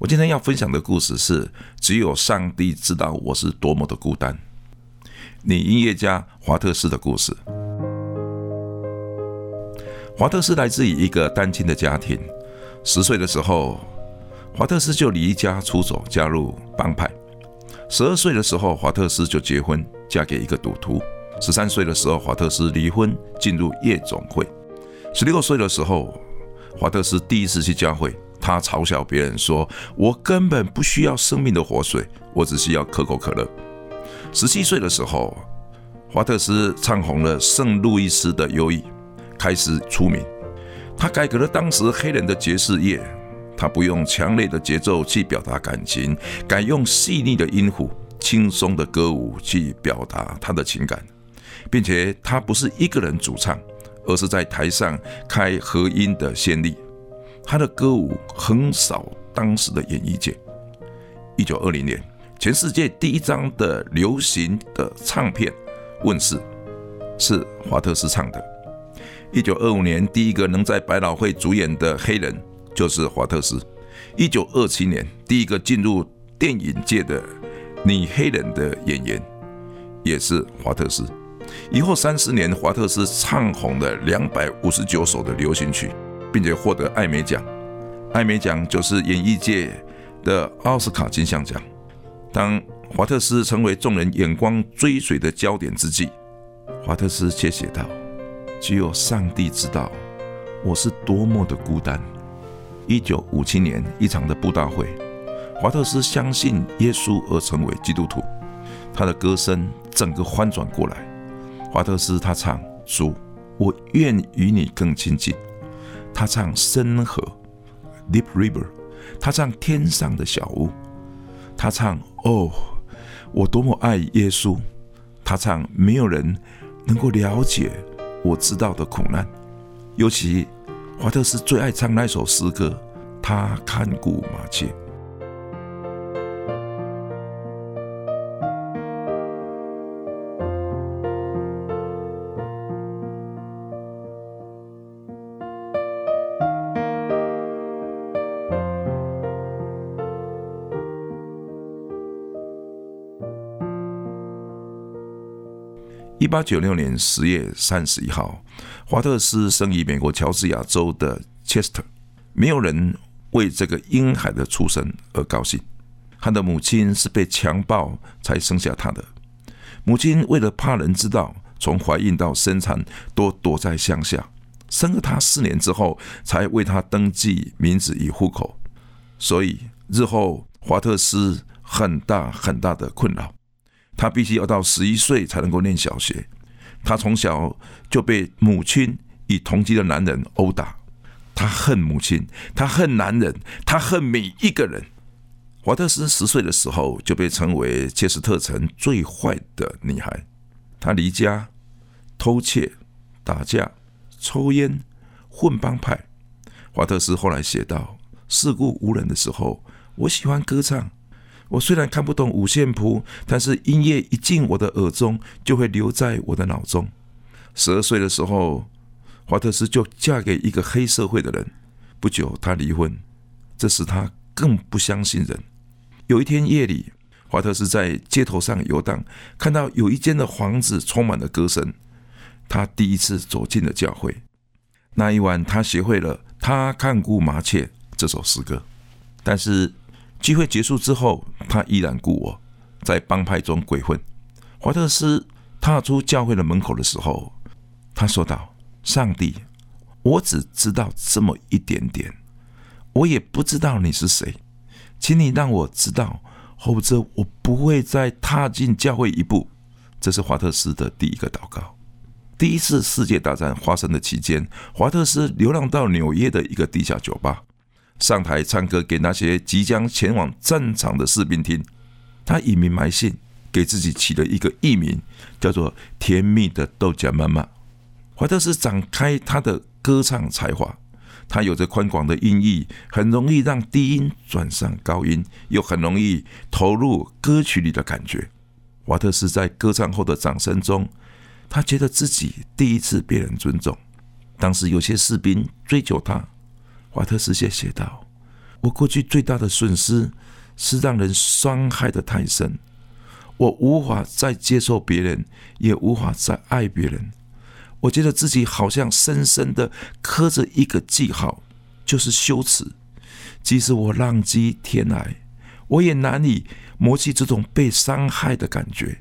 我今天要分享的故事是：只有上帝知道我是多么的孤单。女音乐家华特斯的故事。华特斯来自于一个单亲的家庭。十岁的时候，华特斯就离家出走，加入帮派。十二岁的时候，华特斯就结婚，嫁给一个赌徒。十三岁的时候，华特斯离婚，进入夜总会。十六岁的时候，华特斯第一次去教会。他嘲笑别人说：“我根本不需要生命的活水，我只需要可口可乐。”十七岁的时候，华特斯唱红了圣路易斯的优异，开始出名。他改革了当时黑人的爵士乐，他不用强烈的节奏去表达感情，改用细腻的音符、轻松的歌舞去表达他的情感，并且他不是一个人主唱，而是在台上开和音的先例。他的歌舞横扫当时的演艺界。一九二零年，全世界第一张的流行的唱片问世，是华特斯唱的。一九二五年，第一个能在百老汇主演的黑人就是华特斯。一九二七年，第一个进入电影界的女黑人的演员也是华特斯。以后三十年，华特斯唱红了两百五十九首的流行曲。并且获得艾美奖，艾美奖就是演艺界的奥斯卡金像奖。当华特斯成为众人眼光追随的焦点之际，华特斯却写道：“只有上帝知道我是多么的孤单。”一九五七年一场的布道会，华特斯相信耶稣而成为基督徒，他的歌声整个翻转过来。华特斯他唱：“主，我愿与你更亲近。”他唱深河，Deep River。他唱天上的小屋。他唱哦，我多么爱耶稣。他唱没有人能够了解我知道的苦难。尤其华特斯最爱唱那首诗歌，他看顾马切。一八九六年十月三十一号，华特斯生于美国乔治亚州的 Chester。没有人为这个婴孩的出生而高兴。他的母亲是被强暴才生下他的。母亲为了怕人知道，从怀孕到生产都躲在乡下。生了他四年之后，才为他登记名字与户口。所以日后华特斯很大很大的困扰。他必须要到十一岁才能够念小学。他从小就被母亲与同居的男人殴打。他恨母亲，他恨男人，他恨每一个人。华特斯十岁的时候就被称为切斯特城最坏的女孩。她离家、偷窃、打架、抽烟、混帮派。华特斯后来写道：“世故无人的时候，我喜欢歌唱。”我虽然看不懂五线谱，但是音乐一进我的耳中，就会留在我的脑中。十二岁的时候，华特斯就嫁给一个黑社会的人。不久，他离婚，这使他更不相信人。有一天夜里，华特斯在街头上游荡，看到有一间的房子充满了歌声。他第一次走进了教会。那一晚，他学会了《他看顾麻雀》这首诗歌，但是。聚会结束之后，他依然故我，在帮派中鬼混。华特斯踏出教会的门口的时候，他说道：“上帝，我只知道这么一点点，我也不知道你是谁，请你让我知道，否则我不会再踏进教会一步。”这是华特斯的第一个祷告。第一次世界大战发生的期间，华特斯流浪到纽约的一个地下酒吧。上台唱歌给那些即将前往战场的士兵听，他隐名埋姓，给自己起了一个艺名，叫做“甜蜜的豆荚妈妈”。怀特斯展开他的歌唱才华，他有着宽广的音域，很容易让低音转上高音，又很容易投入歌曲里的感觉。华特斯在歌唱后的掌声中，他觉得自己第一次被人尊重。当时有些士兵追求他，华特斯写写道：“我过去最大的损失是让人伤害的太深，我无法再接受别人，也无法再爱别人。我觉得自己好像深深的刻着一个记号，就是羞耻。即使我浪迹天涯，我也难以磨去这种被伤害的感觉。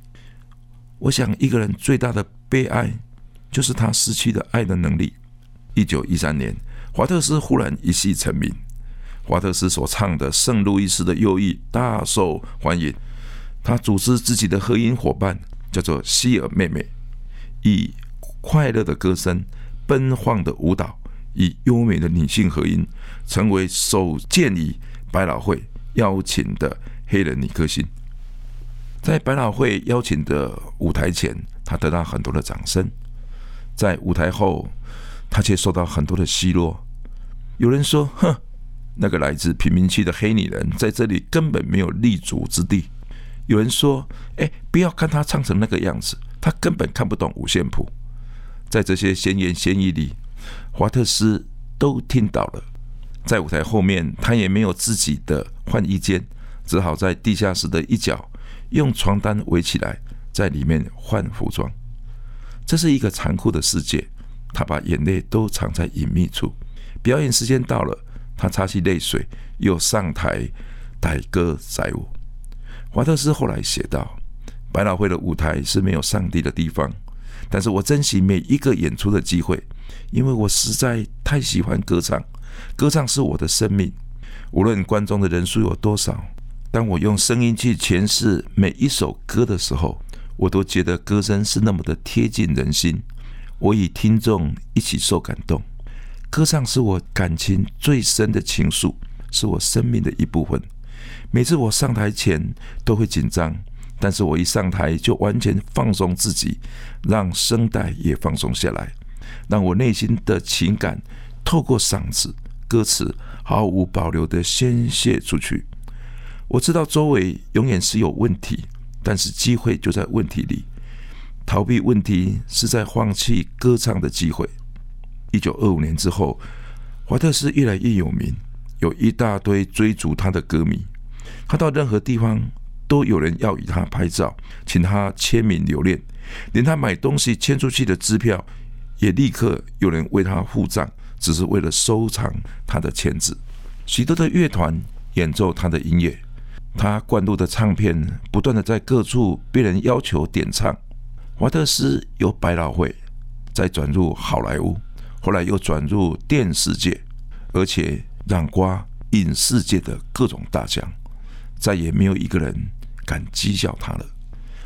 我想，一个人最大的悲哀，就是他失去了爱的能力。”一九一三年，华特斯忽然一戏成名。华特斯所唱的《圣路易斯的忧郁》大受欢迎。他组织自己的合音伙伴，叫做希尔妹妹，以快乐的歌声、奔放的舞蹈，以优美的女性合音，成为首见于百老汇邀请的黑人女歌星。在百老汇邀请的舞台前，他得到很多的掌声。在舞台后，他却受到很多的奚落。有人说：“哼，那个来自贫民区的黑女人在这里根本没有立足之地。”有人说：“哎，不要看他唱成那个样子，他根本看不懂五线谱。”在这些闲言闲语里，华特斯都听到了。在舞台后面，他也没有自己的换衣间，只好在地下室的一角用床单围起来，在里面换服装。这是一个残酷的世界。他把眼泪都藏在隐秘处。表演时间到了，他擦去泪水，又上台载歌载舞。华特斯后来写道：“百老汇的舞台是没有上帝的地方，但是我珍惜每一个演出的机会，因为我实在太喜欢歌唱。歌唱是我的生命。无论观众的人数有多少，当我用声音去诠释每一首歌的时候，我都觉得歌声是那么的贴近人心。”我与听众一起受感动，歌唱是我感情最深的情愫，是我生命的一部分。每次我上台前都会紧张，但是我一上台就完全放松自己，让声带也放松下来，让我内心的情感透过嗓子、歌词毫无保留的宣泄出去。我知道周围永远是有问题，但是机会就在问题里。逃避问题是在放弃歌唱的机会。一九二五年之后，华特斯越来越有名，有一大堆追逐他的歌迷。他到任何地方都有人要与他拍照，请他签名留念，连他买东西签出去的支票也立刻有人为他付账，只是为了收藏他的签字。许多的乐团演奏他的音乐，他灌录的唱片不断的在各处被人要求点唱。华特斯由百老汇再转入好莱坞，后来又转入电视界，而且让瓜影视界的各种大奖，再也没有一个人敢讥笑他了。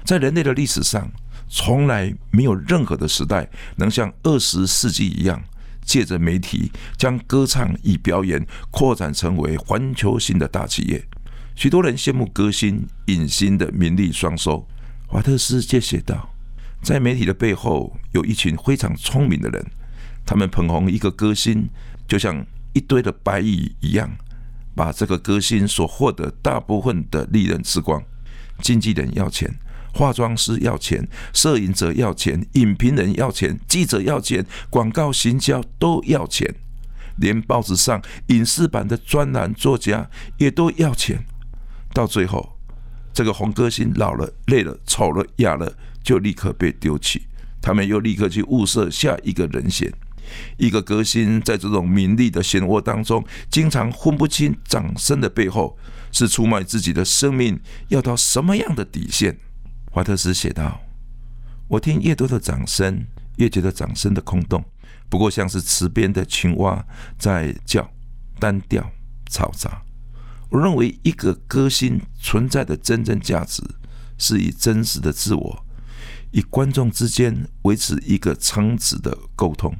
在人类的历史上，从来没有任何的时代能像二十世纪一样，借着媒体将歌唱与表演扩展成为环球性的大企业。许多人羡慕歌星、影星的名利双收。华特斯却写道。在媒体的背后，有一群非常聪明的人，他们捧红一个歌星，就像一堆的白蚁一样，把这个歌星所获得大部分的利润吃光。经纪人要钱，化妆师要钱，摄影者要钱，影评人要钱，记者要钱，广告行销都要钱，连报纸上影视版的专栏作家也都要钱。到最后，这个红歌星老了、累了、丑了、哑了。就立刻被丢弃，他们又立刻去物色下一个人选。一个歌星在这种名利的漩涡当中，经常分不清掌声的背后是出卖自己的生命，要到什么样的底线？华特斯写道：“我听越多的掌声，越觉得掌声的空洞，不过像是池边的青蛙在叫，单调嘈杂。我认为一个歌星存在的真正价值，是以真实的自我。”与观众之间维持一个长子的沟通，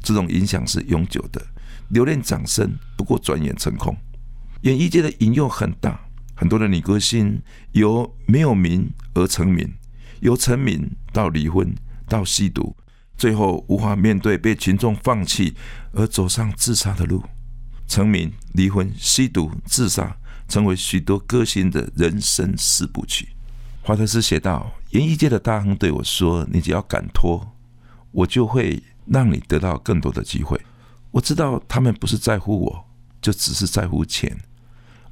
这种影响是永久的。留恋掌声，不过转眼成空。演艺界的引诱很大，很多的女歌星由没有名而成名，由成名到离婚，到吸毒，最后无法面对被群众放弃而走上自杀的路。成名、离婚、吸毒、自杀，成为许多歌星的人生四部曲。华特斯写道：“演艺界的大亨对我说：‘你只要敢拖，我就会让你得到更多的机会。’我知道他们不是在乎我，就只是在乎钱。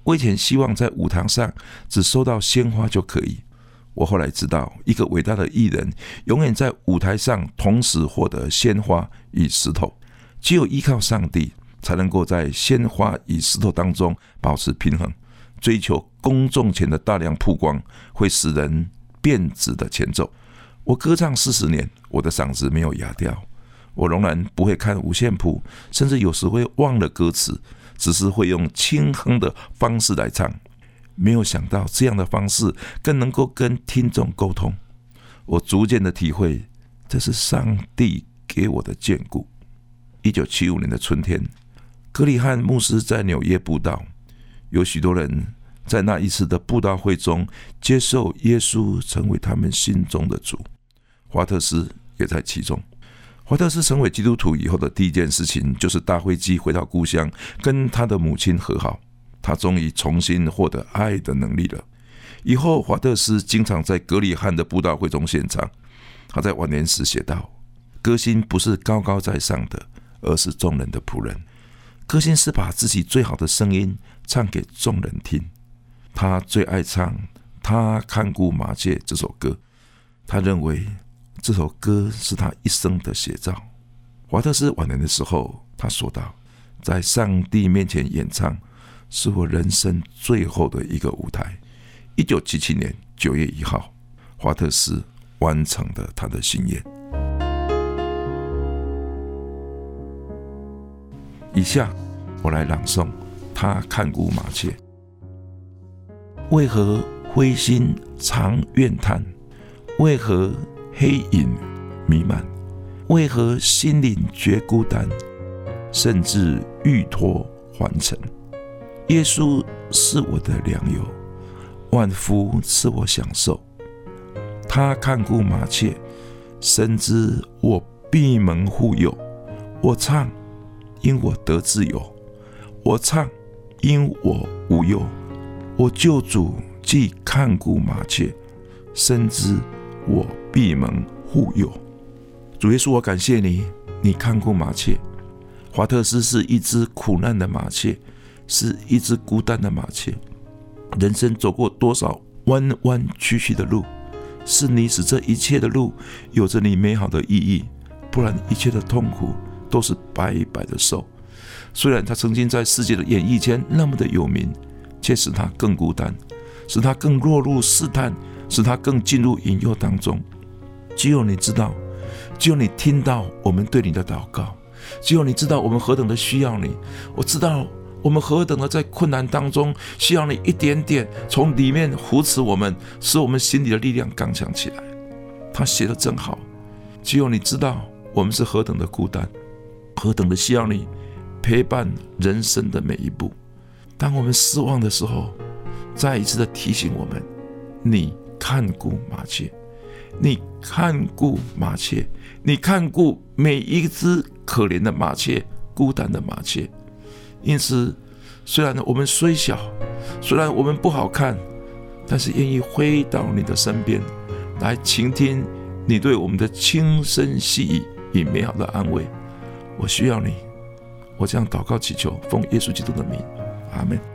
我以前希望在舞台上只收到鲜花就可以。我后来知道，一个伟大的艺人永远在舞台上同时获得鲜花与石头。只有依靠上帝。”才能够在鲜花与石头当中保持平衡。追求公众前的大量曝光，会使人变质的前奏。我歌唱四十年，我的嗓子没有哑掉。我仍然不会看五线谱，甚至有时会忘了歌词，只是会用轻哼的方式来唱。没有想到这样的方式更能够跟听众沟通。我逐渐的体会，这是上帝给我的眷顾。一九七五年的春天。格里汉牧师在纽约布道，有许多人在那一次的布道会中接受耶稣成为他们心中的主。华特斯也在其中。华特斯成为基督徒以后的第一件事情，就是搭飞机回到故乡，跟他的母亲和好。他终于重新获得爱的能力了。以后，华特斯经常在格里汉的布道会中献唱。他在晚年时写道：“歌星不是高高在上的，而是众人的仆人。”歌星是把自己最好的声音唱给众人听。他最爱唱《他看顾马介》这首歌，他认为这首歌是他一生的写照。华特斯晚年的时候，他说道：“在上帝面前演唱，是我人生最后的一个舞台。”一九七七年九月一号，华特斯完成了他的心愿。以下我来朗诵他看顾马切。为何灰心常怨叹？为何黑影弥漫？为何心灵觉孤单，甚至欲托还尘？耶稣是我的良友，万夫赐我享受。他看顾马切，深知我闭门护佑。我唱。因我得自由，我唱；因我无忧，我救主既看顾马切，深知我闭门护佑。主耶稣，我感谢你，你看顾马切。华特斯是一只苦难的马切，是一只孤单的马切。人生走过多少弯弯曲曲的路，是你使这一切的路有着你美好的意义，不然一切的痛苦。都是白白的受。虽然他曾经在世界的演艺圈那么的有名，却使他更孤单，使他更落入试探，使他更进入引诱当中。只有你知道，只有你听到我们对你的祷告，只有你知道我们何等的需要你。我知道我们何等的在困难当中需要你一点点从里面扶持我们，使我们心里的力量刚强起来。他写的真好。只有你知道我们是何等的孤单。何等的需要你陪伴人生的每一步。当我们失望的时候，再一次的提醒我们：你看顾马切，你看顾马切，你看顾每一只可怜的马切，孤单的马切。因此，虽然我们虽小，虽然我们不好看，但是愿意回到你的身边，来倾听你对我们的轻声细语与美好的安慰。我需要你，我这样祷告祈求，奉耶稣基督的名，阿门。